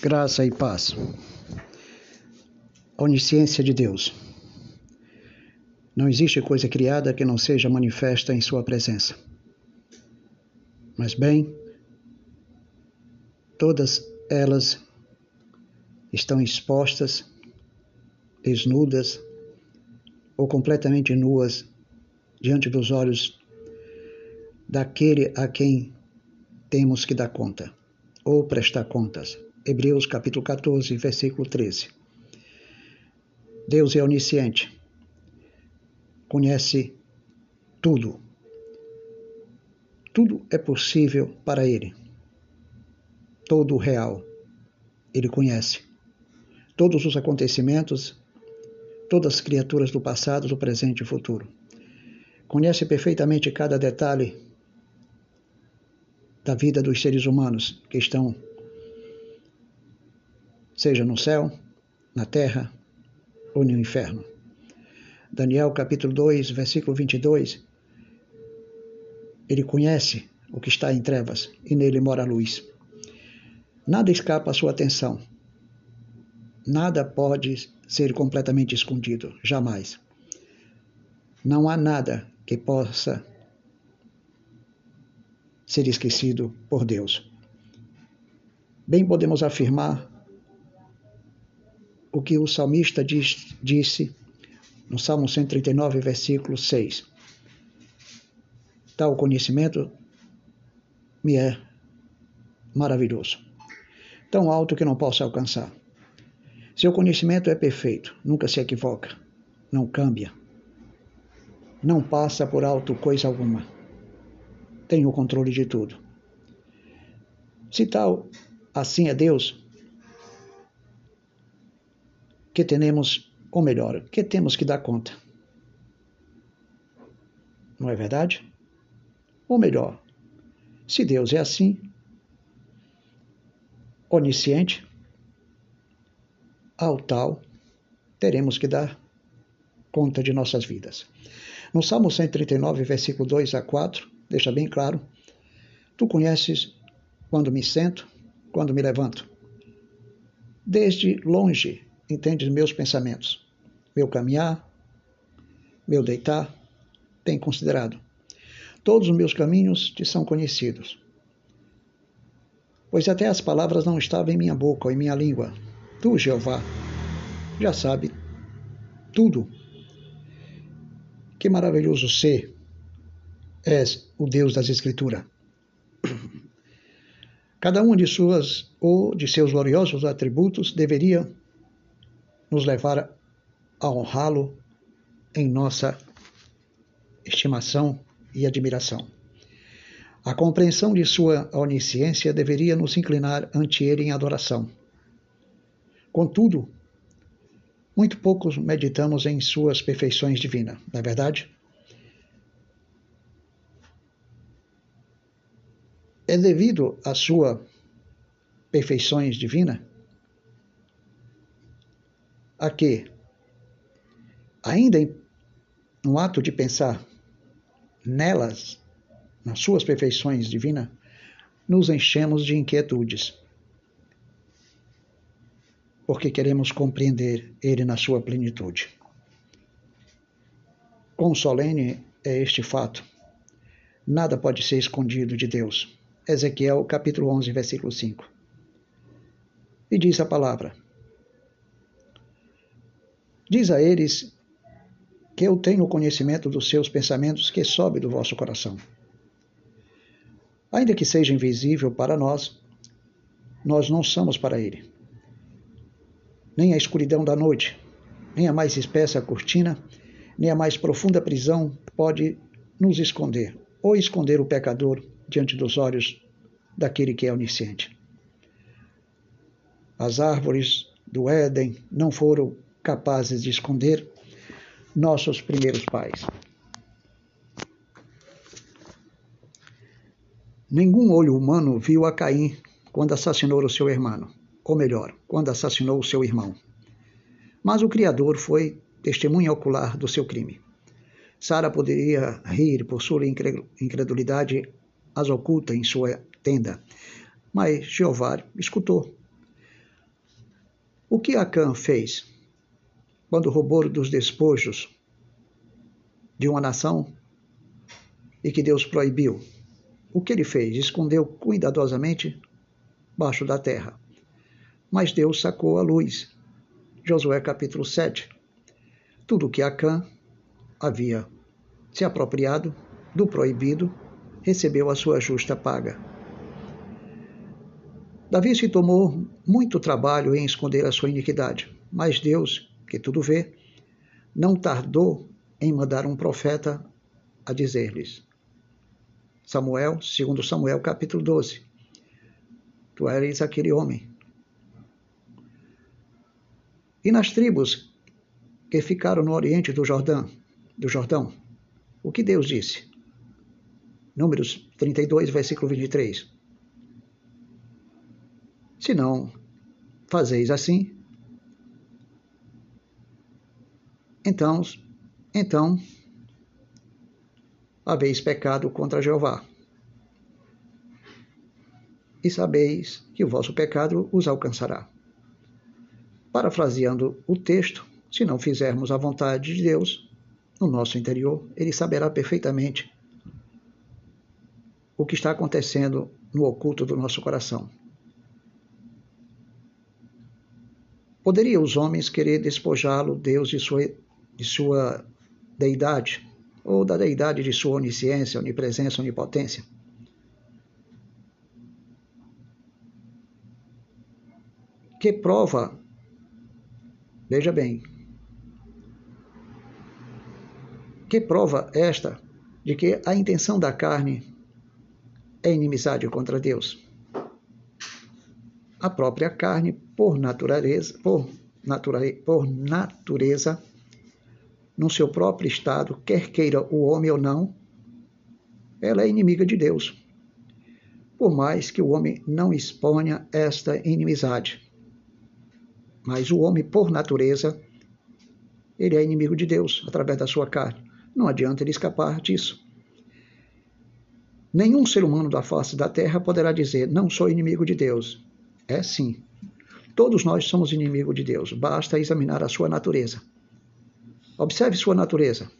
Graça e paz. Onisciência de Deus. Não existe coisa criada que não seja manifesta em Sua presença. Mas, bem, todas elas estão expostas, desnudas ou completamente nuas diante dos olhos daquele a quem temos que dar conta ou prestar contas. Hebreus capítulo 14, versículo 13. Deus é onisciente, conhece tudo. Tudo é possível para Ele. Todo o real, Ele conhece. Todos os acontecimentos, todas as criaturas do passado, do presente e futuro. Conhece perfeitamente cada detalhe da vida dos seres humanos que estão seja no céu, na terra ou no inferno. Daniel capítulo 2, versículo 22. Ele conhece o que está em trevas e nele mora a luz. Nada escapa à sua atenção. Nada pode ser completamente escondido, jamais. Não há nada que possa ser esquecido por Deus. Bem podemos afirmar o que o salmista diz, disse no Salmo 139, versículo 6. Tal conhecimento me é maravilhoso, tão alto que não posso alcançar. Seu conhecimento é perfeito, nunca se equivoca, não cambia, não passa por alto coisa alguma. Tem o controle de tudo. Se tal assim é Deus, que temos, ou melhor, que temos que dar conta. Não é verdade? Ou melhor, se Deus é assim, onisciente, ao tal, teremos que dar conta de nossas vidas. No Salmo 139, versículo 2 a 4, deixa bem claro: Tu conheces quando me sento, quando me levanto. Desde longe entende meus pensamentos, meu caminhar, meu deitar, tem considerado. Todos os meus caminhos te são conhecidos. Pois até as palavras não estavam em minha boca ou em minha língua. Tu, Jeová, já sabe tudo. Que maravilhoso ser és o Deus das Escrituras. Cada um de suas ou de seus gloriosos atributos deveria nos levar a honrá-lo em nossa estimação e admiração. A compreensão de sua onisciência deveria nos inclinar ante ele em adoração. Contudo, muito poucos meditamos em suas perfeições divinas, não é verdade? É devido à sua perfeições divinas a que, ainda em, no ato de pensar nelas, nas suas perfeições divinas, nos enchemos de inquietudes, porque queremos compreender Ele na sua plenitude. Quão solene é este fato! Nada pode ser escondido de Deus. Ezequiel capítulo 11, versículo 5. E diz a palavra: Diz a eles que eu tenho conhecimento dos seus pensamentos que sobe do vosso coração. Ainda que seja invisível para nós, nós não somos para ele. Nem a escuridão da noite, nem a mais espessa cortina, nem a mais profunda prisão pode nos esconder ou esconder o pecador diante dos olhos daquele que é onisciente. As árvores do Éden não foram capazes de esconder nossos primeiros pais. Nenhum olho humano viu a Caim quando assassinou o seu irmão, ou melhor, quando assassinou o seu irmão. Mas o Criador foi testemunha ocular do seu crime. Sara poderia rir por sua incredulidade as oculta em sua tenda, mas Jeová escutou. O que Acã fez quando roubou dos despojos de uma nação e que Deus proibiu? O que ele fez? Escondeu cuidadosamente baixo da terra. Mas Deus sacou a luz. Josué capítulo 7. Tudo que Acã havia se apropriado do proibido recebeu a sua justa paga. Davi se tomou muito trabalho em esconder a sua iniquidade, mas Deus, que tudo vê, não tardou em mandar um profeta a dizer-lhes. Samuel, segundo Samuel, capítulo 12. Tu eres aquele homem. E nas tribos que ficaram no oriente do Jordão, do Jordão, o que Deus disse? Números 32, versículo 23. Se não fazeis assim, então, então haveis pecado contra Jeová. E sabeis que o vosso pecado os alcançará. Parafraseando o texto, se não fizermos a vontade de Deus no nosso interior, ele saberá perfeitamente o que está acontecendo no oculto do nosso coração. Poderia os homens querer despojá-lo, Deus, de sua, de sua deidade, ou da deidade de sua onisciência, onipresença, onipotência? Que prova, veja bem, que prova esta de que a intenção da carne é inimizade contra Deus? a própria carne, por natureza, por, natura, por natureza, no seu próprio estado, quer queira o homem ou não, ela é inimiga de Deus. Por mais que o homem não exponha esta inimizade. Mas o homem, por natureza, ele é inimigo de Deus através da sua carne. Não adianta ele escapar disso. Nenhum ser humano da face da terra poderá dizer: Não sou inimigo de Deus. É sim. Todos nós somos inimigos de Deus. Basta examinar a sua natureza. Observe sua natureza.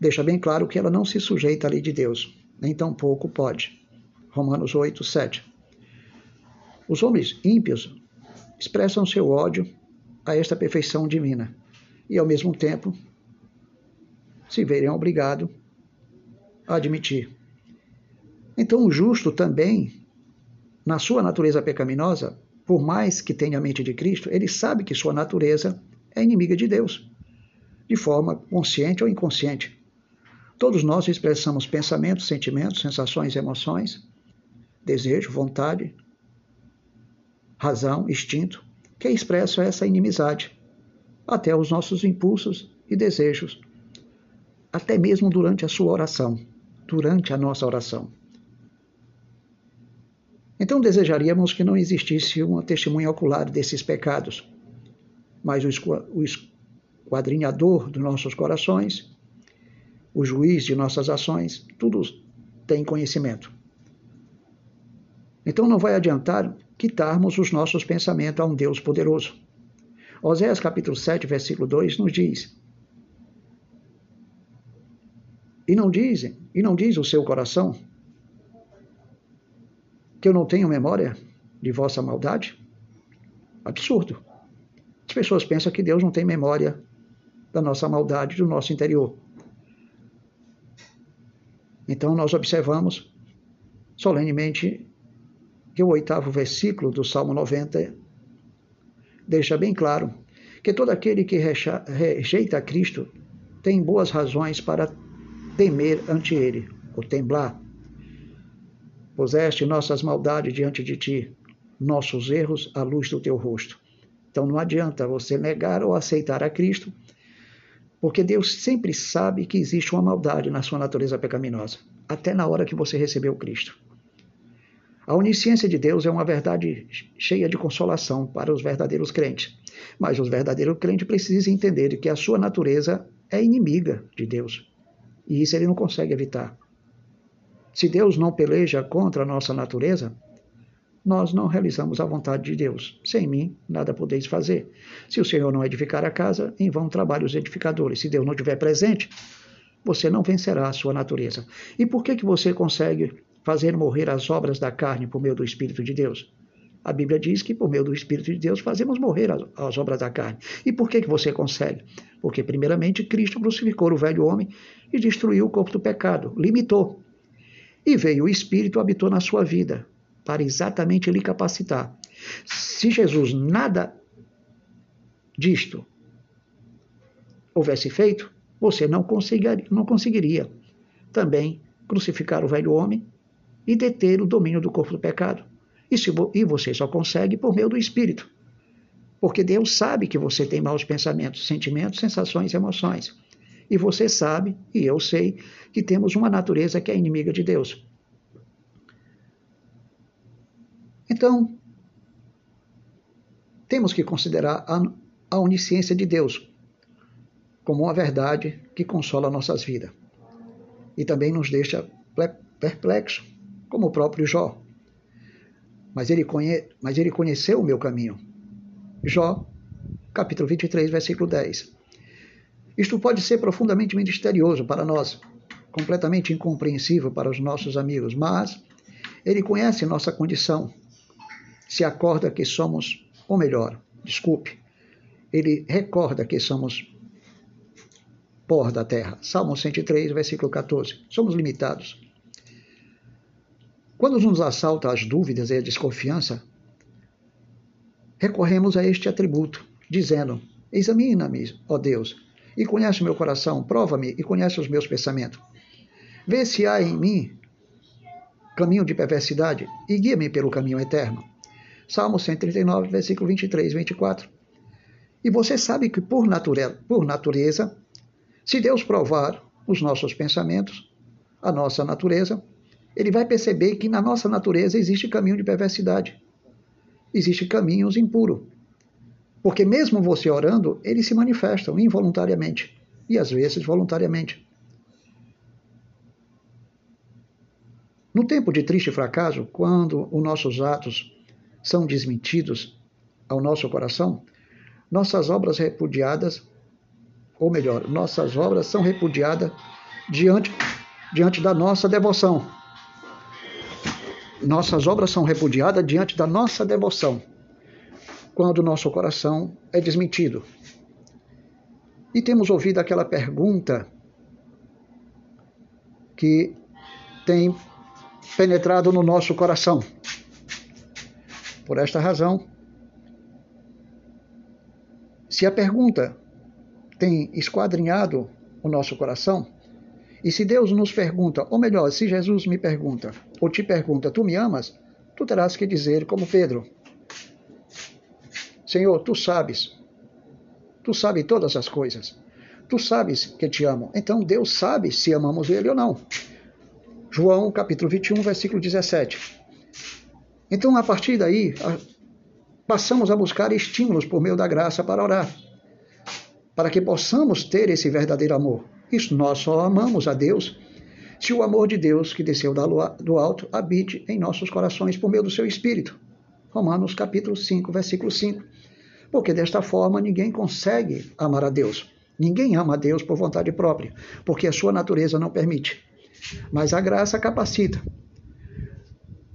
Deixa bem claro que ela não se sujeita à lei de Deus, nem tampouco pode. Romanos 8, 7. Os homens ímpios expressam seu ódio a esta perfeição divina e, ao mesmo tempo, se verem obrigados a admitir. Então, o justo também na sua natureza pecaminosa, por mais que tenha a mente de Cristo, ele sabe que sua natureza é inimiga de Deus, de forma consciente ou inconsciente. Todos nós expressamos pensamentos, sentimentos, sensações, emoções, desejo, vontade, razão, instinto, que expressam essa inimizade, até os nossos impulsos e desejos, até mesmo durante a sua oração, durante a nossa oração. Então desejaríamos que não existisse uma testemunha ocular desses pecados, mas o esquadrinhador dos nossos corações, o juiz de nossas ações, tudo tem conhecimento. Então não vai adiantar quitarmos os nossos pensamentos a um Deus poderoso. Oséias capítulo 7, versículo 2 nos diz: E não dizem, e não diz o seu coração, que eu não tenho memória de vossa maldade? Absurdo. As pessoas pensam que Deus não tem memória da nossa maldade, do nosso interior. Então nós observamos solenemente que o oitavo versículo do Salmo 90 deixa bem claro que todo aquele que rejeita Cristo tem boas razões para temer ante ele, ou temblar. Puseste nossas maldades diante de ti, nossos erros à luz do teu rosto. Então não adianta você negar ou aceitar a Cristo, porque Deus sempre sabe que existe uma maldade na sua natureza pecaminosa, até na hora que você recebeu Cristo. A onisciência de Deus é uma verdade cheia de consolação para os verdadeiros crentes, mas os verdadeiros crentes precisam entender que a sua natureza é inimiga de Deus, e isso ele não consegue evitar. Se Deus não peleja contra a nossa natureza, nós não realizamos a vontade de Deus. Sem mim, nada podeis fazer. Se o Senhor não edificar a casa, em vão trabalham os edificadores. Se Deus não estiver presente, você não vencerá a sua natureza. E por que, que você consegue fazer morrer as obras da carne por meio do Espírito de Deus? A Bíblia diz que por meio do Espírito de Deus fazemos morrer as, as obras da carne. E por que, que você consegue? Porque, primeiramente, Cristo crucificou o velho homem e destruiu o corpo do pecado, limitou. E veio o Espírito, habitou na sua vida, para exatamente lhe capacitar. Se Jesus nada disto houvesse feito, você não conseguiria, não conseguiria também crucificar o velho homem e deter o domínio do corpo do pecado. E, se, e você só consegue por meio do Espírito. Porque Deus sabe que você tem maus pensamentos, sentimentos, sensações e emoções. E você sabe, e eu sei, que temos uma natureza que é inimiga de Deus. Então, temos que considerar a, a onisciência de Deus como uma verdade que consola nossas vidas e também nos deixa perplexo, como o próprio Jó mas ele, conhe... mas ele conheceu o meu caminho. Jó, capítulo 23, versículo 10. Isto pode ser profundamente misterioso para nós, completamente incompreensível para os nossos amigos, mas ele conhece nossa condição, se acorda que somos, ou melhor, desculpe, ele recorda que somos pó da terra. Salmo 103, versículo 14. Somos limitados. Quando nos assalta as dúvidas e a desconfiança, recorremos a este atributo, dizendo: Examina-me, ó Deus, e conhece o meu coração, prova-me e conhece os meus pensamentos. Vê se há em mim caminho de perversidade e guia-me pelo caminho eterno. Salmo 139, versículo 23 e 24. E você sabe que por natureza, por natureza, se Deus provar os nossos pensamentos, a nossa natureza, ele vai perceber que na nossa natureza existe caminho de perversidade. Existe caminhos impuros. Porque mesmo você orando, eles se manifestam involuntariamente e às vezes voluntariamente. No tempo de triste fracasso, quando os nossos atos são desmentidos ao nosso coração, nossas obras repudiadas, ou melhor, nossas obras são repudiadas diante, diante da nossa devoção nossas obras são repudiadas diante da nossa devoção, quando nosso coração é desmentido. E temos ouvido aquela pergunta que tem penetrado no nosso coração. Por esta razão, se a pergunta tem esquadrinhado o nosso coração, e se Deus nos pergunta, ou melhor, se Jesus me pergunta, ou te pergunta, tu me amas? Tu terás que dizer, como Pedro: Senhor, tu sabes, tu sabes todas as coisas, tu sabes que te amo. Então Deus sabe se amamos Ele ou não. João capítulo 21, versículo 17. Então, a partir daí, passamos a buscar estímulos por meio da graça para orar, para que possamos ter esse verdadeiro amor. Isso nós só amamos a Deus se o amor de Deus que desceu do alto habite em nossos corações por meio do seu Espírito. Romanos capítulo 5, versículo 5. Porque desta forma ninguém consegue amar a Deus. Ninguém ama a Deus por vontade própria, porque a sua natureza não permite. Mas a graça capacita.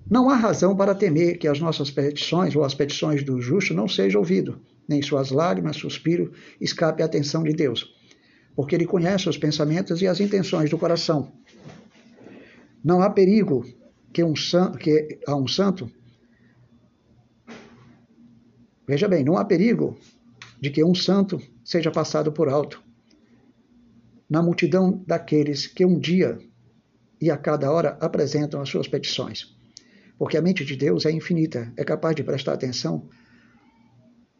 Não há razão para temer que as nossas petições ou as petições do justo não sejam ouvidas, nem suas lágrimas, suspiro, escape à atenção de Deus porque ele conhece os pensamentos e as intenções do coração. Não há perigo que, um que a um santo. Veja bem, não há perigo de que um santo seja passado por alto na multidão daqueles que um dia e a cada hora apresentam as suas petições. Porque a mente de Deus é infinita, é capaz de prestar atenção,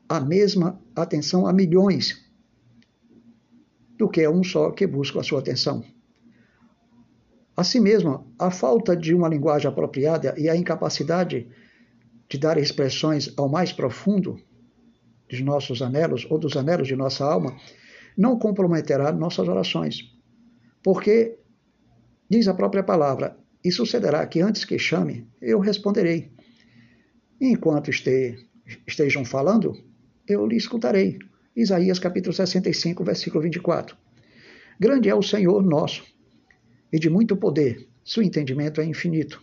a mesma atenção a milhões do que um só que busca a sua atenção. Assim mesmo, a falta de uma linguagem apropriada e a incapacidade de dar expressões ao mais profundo dos nossos anelos ou dos anelos de nossa alma não comprometerá nossas orações. Porque, diz a própria palavra, e sucederá que antes que chame, eu responderei. enquanto este, estejam falando, eu lhe escutarei. Isaías capítulo 65, versículo 24. Grande é o Senhor nosso, e de muito poder, seu entendimento é infinito,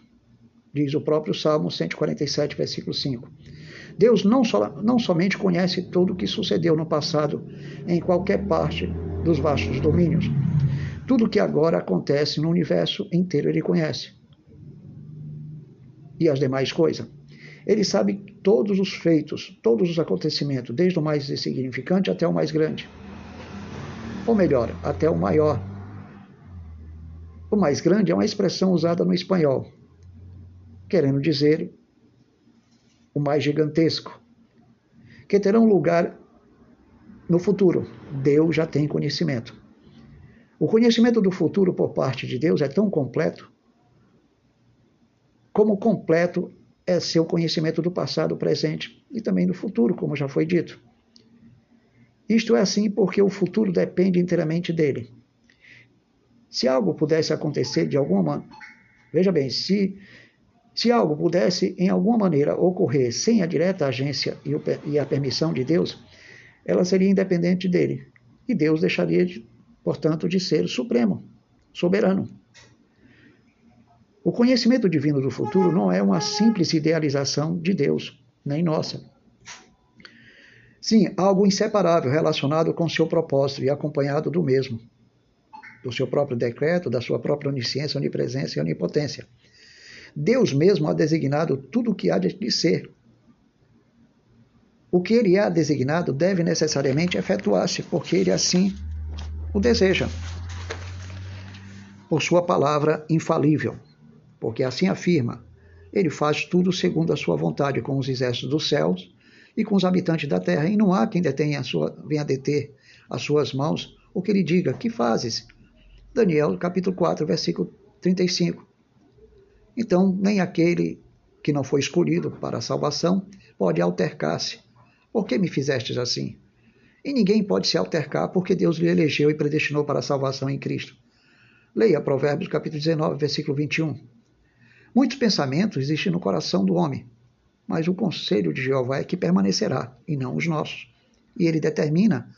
diz o próprio Salmo 147, versículo 5. Deus não, so, não somente conhece tudo o que sucedeu no passado em qualquer parte dos vastos domínios, tudo que agora acontece no universo inteiro ele conhece. E as demais coisas. Ele sabe todos os feitos, todos os acontecimentos, desde o mais insignificante até o mais grande. Ou melhor, até o maior. O mais grande é uma expressão usada no espanhol, querendo dizer o mais gigantesco, que terão lugar no futuro. Deus já tem conhecimento. O conhecimento do futuro por parte de Deus é tão completo como completo é seu conhecimento do passado, presente e também do futuro, como já foi dito. Isto é assim porque o futuro depende inteiramente dele. Se algo pudesse acontecer de alguma veja bem, se se algo pudesse em alguma maneira ocorrer sem a direta agência e a permissão de Deus, ela seria independente dele. E Deus deixaria, de, portanto, de ser supremo, soberano. O conhecimento divino do futuro não é uma simples idealização de Deus, nem nossa. Sim, algo inseparável relacionado com seu propósito e acompanhado do mesmo, do seu próprio decreto, da sua própria onisciência, onipresença e onipotência. Deus mesmo ha designado tudo o que há de ser. O que ele há designado deve necessariamente efetuar-se, porque ele assim o deseja. Por sua palavra infalível porque assim afirma: ele faz tudo segundo a sua vontade com os exércitos dos céus e com os habitantes da terra, e não há quem detenha a sua, venha deter as suas mãos ou que lhe diga: Que fazes? Daniel, capítulo 4, versículo 35. Então, nem aquele que não foi escolhido para a salvação pode altercar-se. Por que me fizestes assim? E ninguém pode se altercar porque Deus lhe elegeu e predestinou para a salvação em Cristo. Leia Provérbios capítulo 19, versículo 21. Muitos pensamentos existem no coração do homem, mas o conselho de Jeová é que permanecerá, e não os nossos. E ele determina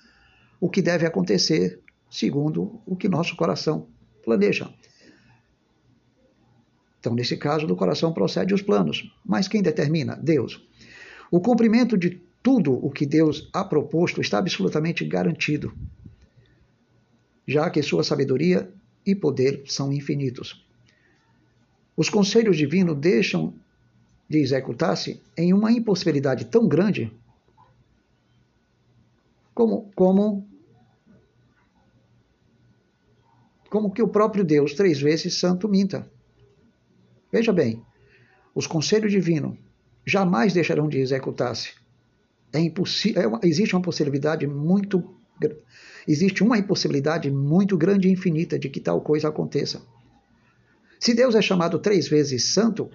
o que deve acontecer segundo o que nosso coração planeja. Então, nesse caso, do coração procede os planos. Mas quem determina? Deus. O cumprimento de tudo o que Deus ha proposto está absolutamente garantido, já que sua sabedoria e poder são infinitos. Os conselhos divinos deixam de executar-se em uma impossibilidade tão grande como, como, como que o próprio Deus, três vezes santo, minta. Veja bem, os conselhos divinos jamais deixarão de executar-se. É impossível, é existe uma possibilidade muito existe uma impossibilidade muito grande e infinita de que tal coisa aconteça. Se Deus é chamado três vezes santo,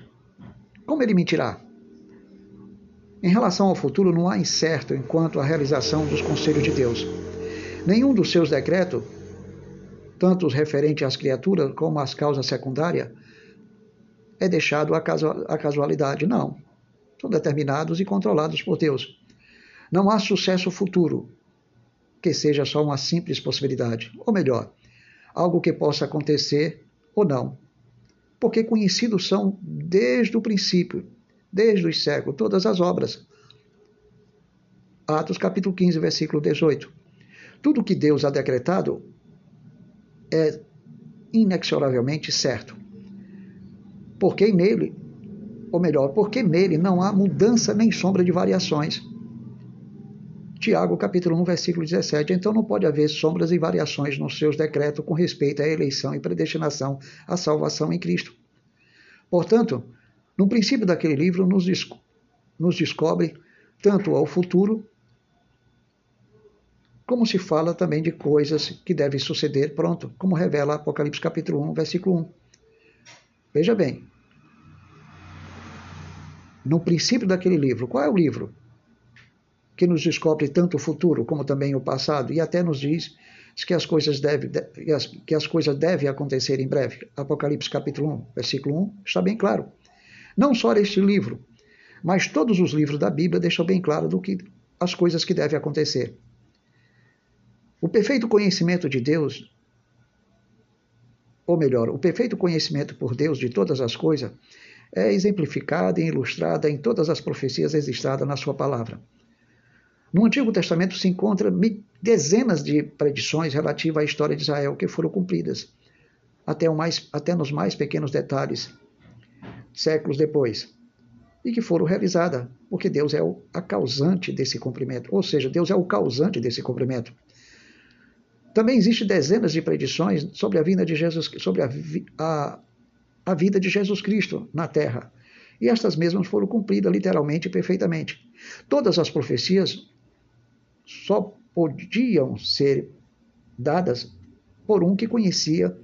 como ele mentirá? Em relação ao futuro, não há incerto enquanto a realização dos conselhos de Deus. Nenhum dos seus decretos, tanto os referentes às criaturas como às causas secundárias, é deixado à casualidade. Não. São determinados e controlados por Deus. Não há sucesso futuro que seja só uma simples possibilidade. Ou melhor, algo que possa acontecer ou não, porque conhecidos são desde o princípio, desde os séculos, todas as obras. Atos capítulo 15, versículo 18. Tudo que Deus ha decretado é inexoravelmente certo. Porque nele, ou melhor, porque nele não há mudança nem sombra de variações. Tiago capítulo 1, versículo 17. Então não pode haver sombras e variações nos seus decretos com respeito à eleição e predestinação à salvação em Cristo. Portanto, no princípio daquele livro nos, nos descobre tanto ao futuro, como se fala também de coisas que devem suceder pronto, como revela Apocalipse capítulo 1, versículo 1. Veja bem, no princípio daquele livro, qual é o livro? Que nos descobre tanto o futuro como também o passado e até nos diz que as coisas devem que as coisas devem acontecer em breve. Apocalipse capítulo 1, versículo 1, está bem claro. Não só este livro, Mas todos os livros da Bíblia deixam bem claro do que as coisas que devem acontecer. O perfeito conhecimento de Deus, ou melhor, o perfeito conhecimento por Deus de todas as coisas, é exemplificada e ilustrada em todas as profecias registradas na sua palavra. No Antigo Testamento se encontra dezenas de predições relativas à história de Israel que foram cumpridas, até, mais, até nos mais pequenos detalhes, séculos depois, e que foram realizadas, porque Deus é o, a causante desse cumprimento, ou seja, Deus é o causante desse cumprimento. Também existem dezenas de predições sobre a vinda de Jesus, sobre a, a, a vida de Jesus Cristo na Terra. E estas mesmas foram cumpridas literalmente e perfeitamente. Todas as profecias só podiam ser dadas por um que conhecia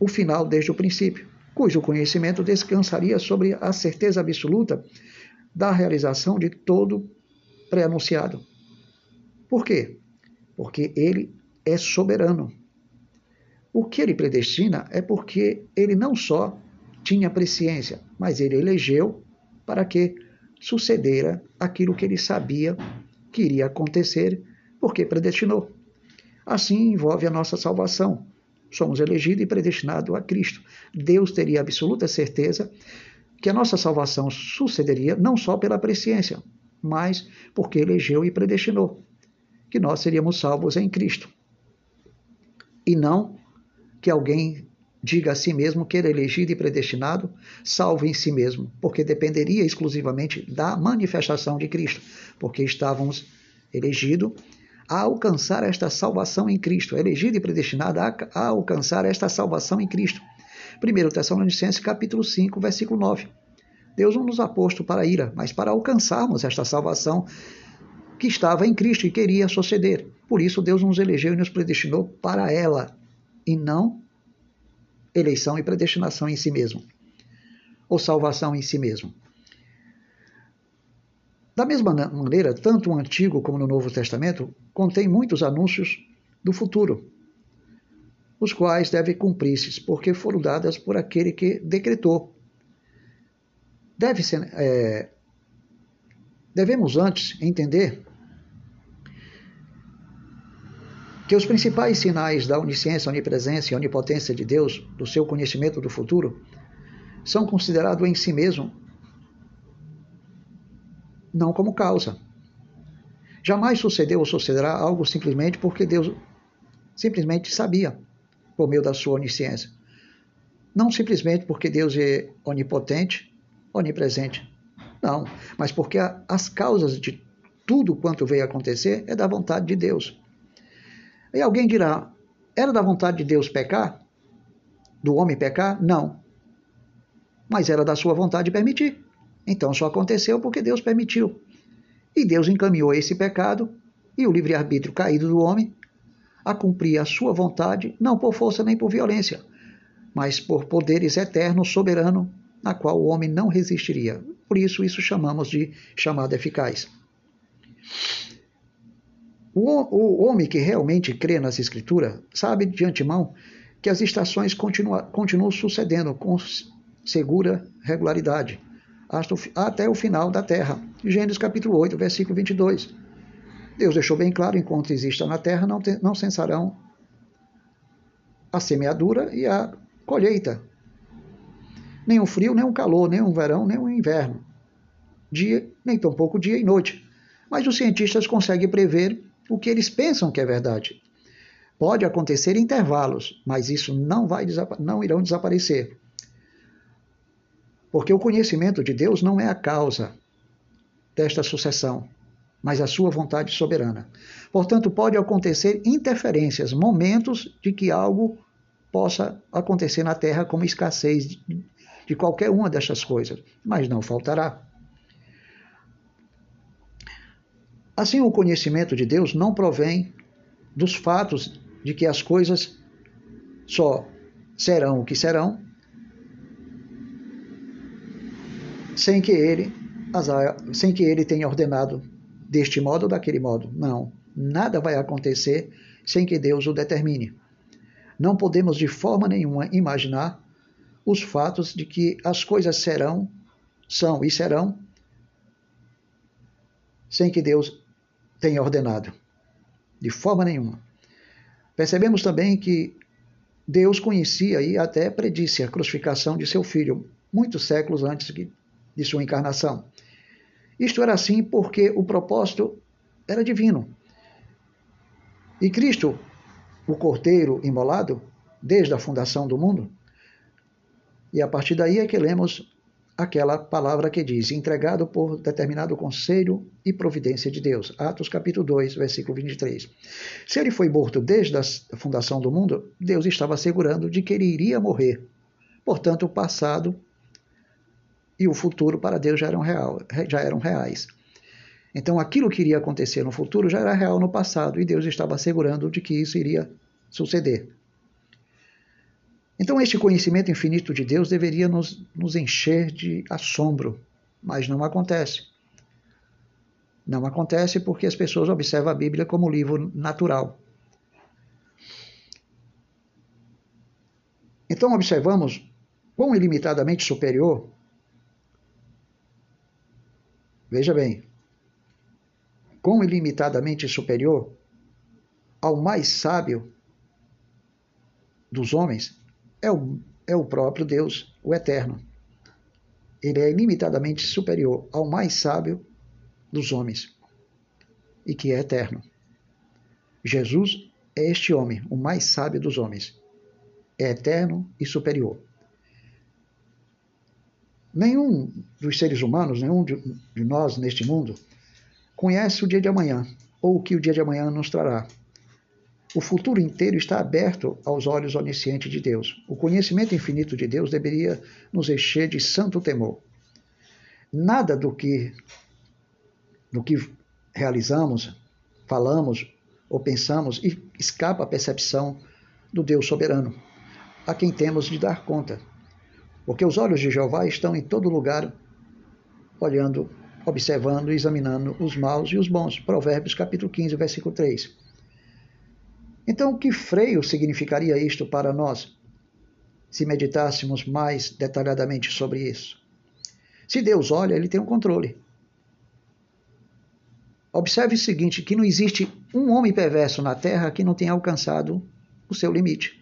o final desde o princípio, cujo conhecimento descansaria sobre a certeza absoluta da realização de todo pré-anunciado. Por quê? Porque ele é soberano. O que ele predestina é porque ele não só tinha presciência, mas ele elegeu para que sucedera aquilo que ele sabia que iria acontecer, porque predestinou. Assim envolve a nossa salvação. Somos elegidos e predestinados a Cristo. Deus teria absoluta certeza que a nossa salvação sucederia não só pela presciência, mas porque elegeu e predestinou que nós seríamos salvos em Cristo. E não que alguém diga a si mesmo que ele é elegido e predestinado, salvo em si mesmo, porque dependeria exclusivamente da manifestação de Cristo, porque estávamos elegidos a alcançar esta salvação em Cristo, elegido e predestinado a, a alcançar esta salvação em Cristo. 1 Tessalonicenses capítulo 5, versículo 9. Deus não nos ha posto para a ira, mas para alcançarmos esta salvação que estava em Cristo e queria suceder. Por isso Deus nos elegeu e nos predestinou para ela, e não eleição e predestinação em si mesmo, ou salvação em si mesmo. Da mesma maneira, tanto o Antigo como no Novo Testamento contém muitos anúncios do futuro, os quais devem cumprir-se, porque foram dadas por aquele que decretou. Deve ser, é, devemos antes entender que os principais sinais da onisciência, onipresença e onipotência de Deus, do seu conhecimento do futuro, são considerados em si mesmo não como causa. Jamais sucedeu ou sucederá algo simplesmente porque Deus simplesmente sabia, por meio da sua onisciência. Não simplesmente porque Deus é onipotente, onipresente. Não, mas porque as causas de tudo quanto veio acontecer é da vontade de Deus. E alguém dirá: era da vontade de Deus pecar? Do homem pecar? Não. Mas era da sua vontade permitir. Então só aconteceu porque Deus permitiu. E Deus encaminhou esse pecado e o livre-arbítrio caído do homem a cumprir a sua vontade, não por força nem por violência, mas por poderes eternos, soberano, na qual o homem não resistiria. Por isso, isso chamamos de chamada eficaz. O, homem que realmente crê nas Escrituras sabe de antemão que as estações continua, continuam sucedendo com segura regularidade até o final da terra. Gênesis capítulo 8, versículo 22. Deus deixou bem claro: enquanto exista na terra, não, te, não cessarão a semeadura e a colheita. Nem o frio, nem o calor, nem o verão, nem o inverno. Dia, nem tampouco dia e noite. Mas os cientistas conseguem prever o que eles pensam que é verdade. Pode acontecer intervalos, mas isso não, vai, não irão desaparecer. Porque o conhecimento de Deus não é a causa desta sucessão, mas a sua vontade soberana. Portanto, pode acontecer interferências, momentos de que algo possa acontecer na terra como escassez de qualquer uma destas coisas, mas não faltará. Assim, o conhecimento de Deus não provém dos fatos de que as coisas só serão o que serão, sem que ele, sem que ele tenha ordenado deste modo ou daquele modo. Não, nada vai acontecer sem que Deus o determine. Não podemos de forma nenhuma imaginar os fatos de que as coisas serão são e serão sem que Deus tenha ordenado, de forma nenhuma. Percebemos também que Deus conhecia e até predisse a crucificação de seu filho muitos séculos antes de sua encarnação. Isto era assim porque o propósito era divino. E Cristo, o Cordeiro imolado, desde a fundação do mundo, e a partir daí é que lemos aquela palavra que diz: entregado por determinado conselho e providência de Deus. Atos capítulo 2, versículo 23. Se ele foi morto desde a fundação do mundo, Deus estava assegurando de que ele iria morrer. Portanto, o passado e o futuro para Deus já eram, real, já eram reais. Então, aquilo que iria acontecer no futuro já era real no passado e Deus estava assegurando de que isso iria suceder. Então, este conhecimento infinito de Deus deveria nos, nos encher de assombro, mas não acontece. Não acontece porque as pessoas observam a Bíblia como livro natural. Então, observamos quão ilimitadamente superior. Veja bem, quão ilimitadamente superior ao mais sábio dos homens é o, é o próprio Deus, o Eterno. Ele é ilimitadamente superior ao mais sábio dos homens e que é eterno. Jesus é este homem, o mais sábio dos homens. É eterno e superior. Nenhum dos seres humanos, nenhum de, de nós neste mundo, conhece o dia de amanhã ou o que o dia de amanhã nos trará. O futuro inteiro está aberto aos olhos oniscientes de Deus. O conhecimento infinito de Deus deveria nos encher de santo temor. Nada do que do que realizamos, falamos ou pensamos escapa à percepção do Deus soberano, a quem temos de dar conta. Porque os olhos de Jeová estão em todo lugar, olhando, observando e examinando os maus e os bons. Provérbios capítulo 15, versículo 3. Então, que freio significaria isto para nós, se meditássemos mais detalhadamente sobre isso? Se Deus olha, ele tem um controle. Observe o seguinte: que não existe um homem perverso na terra que não tenha alcançado o seu limite.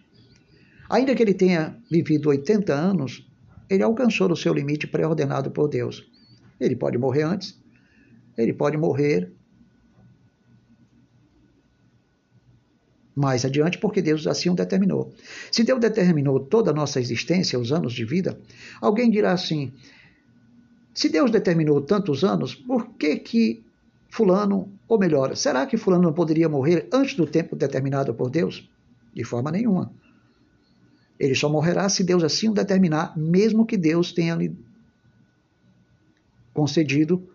Ainda que ele tenha vivido 80 anos, ele alcançou o seu limite pré-ordenado por Deus. Ele pode morrer antes, ele pode morrer mais adiante, porque Deus assim o determinou. Se Deus determinou toda a nossa existência, os anos de vida, alguém dirá assim: se Deus determinou tantos anos, por que que fulano, ou melhor, será que fulano não poderia morrer antes do tempo determinado por Deus? De forma nenhuma. Ele só morrerá se Deus assim o determinar, mesmo que Deus tenha lhe concedido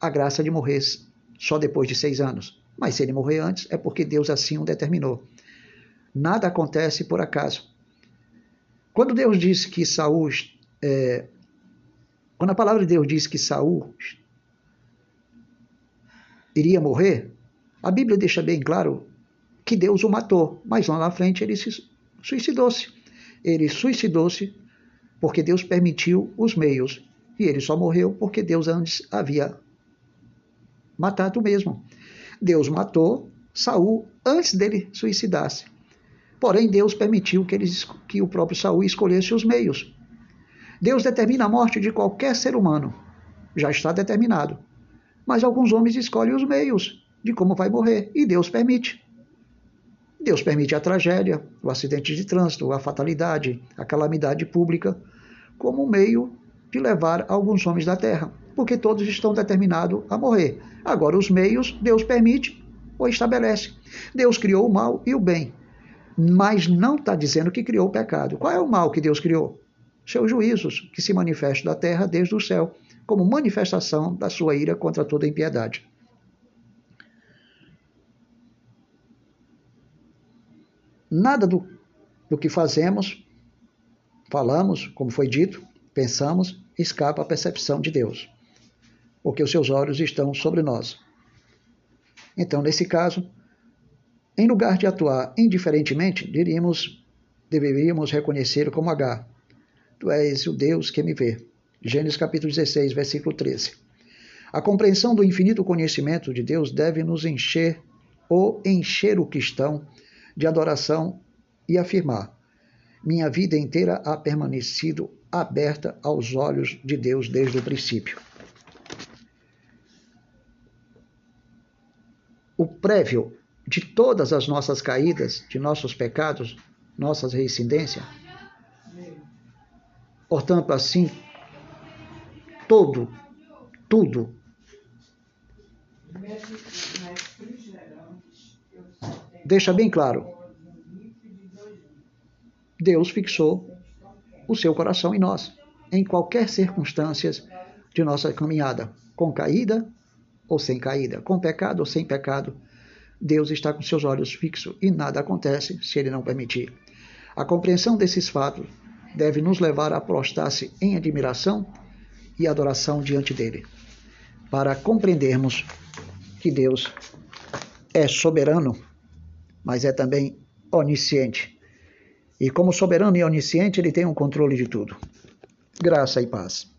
a graça de morrer só depois de seis anos. Mas se ele morrer antes, é porque Deus assim o determinou. Nada acontece por acaso. Quando Deus disse que Saul, é, quando a palavra de Deus diz que Saul iria morrer, a Bíblia deixa bem claro que Deus o matou, mas lá na frente ele se suicidou-se. Ele suicidou-se porque Deus permitiu os meios e ele só morreu porque Deus antes havia matado mesmo. Deus matou Saul antes dele suicidar-se. Porém, Deus permitiu que, ele, que o próprio Saul escolhesse os meios. Deus determina a morte de qualquer ser humano. Já está determinado. Mas alguns homens escolhem os meios de como vai morrer. E Deus permite. Deus permite a tragédia, o acidente de trânsito, a fatalidade, a calamidade pública, como meio de levar alguns homens da terra porque todos estão determinados a morrer. Agora, os meios, Deus permite ou estabelece. Deus criou o mal e o bem, mas não está dizendo que criou o pecado. Qual é o mal que Deus criou? Seus juízos, que se manifestam da terra desde o céu, como manifestação da sua ira contra toda impiedade. Nada do, do que fazemos, falamos, como foi dito, pensamos, escapa à percepção de Deus porque os seus olhos estão sobre nós. Então, nesse caso, em lugar de atuar indiferentemente, diríamos, deveríamos reconhecer como H. Tu és o Deus que me vê. Gênesis capítulo 16, versículo 13. A compreensão do infinito conhecimento de Deus deve nos encher ou encher o cristão de adoração e afirmar: minha vida inteira ha permanecido aberta aos olhos de Deus desde o princípio. O prévio de todas as nossas caídas, de nossos pecados, nossas reincidências. Portanto, assim, todo, tudo deixa bem claro. Deus fixou o seu coração em nós, em qualquer circunstâncias de nossa caminhada, com caída ou sem caída, com pecado ou sem pecado. Deus está com seus olhos fixos e nada acontece se ele não permitir. A compreensão desses fatos deve nos levar a prostrar-se em admiração e adoração diante dele, para compreendermos que Deus é soberano, mas é também onisciente. E como soberano e onisciente, ele tem o um controle de tudo. Graça e paz.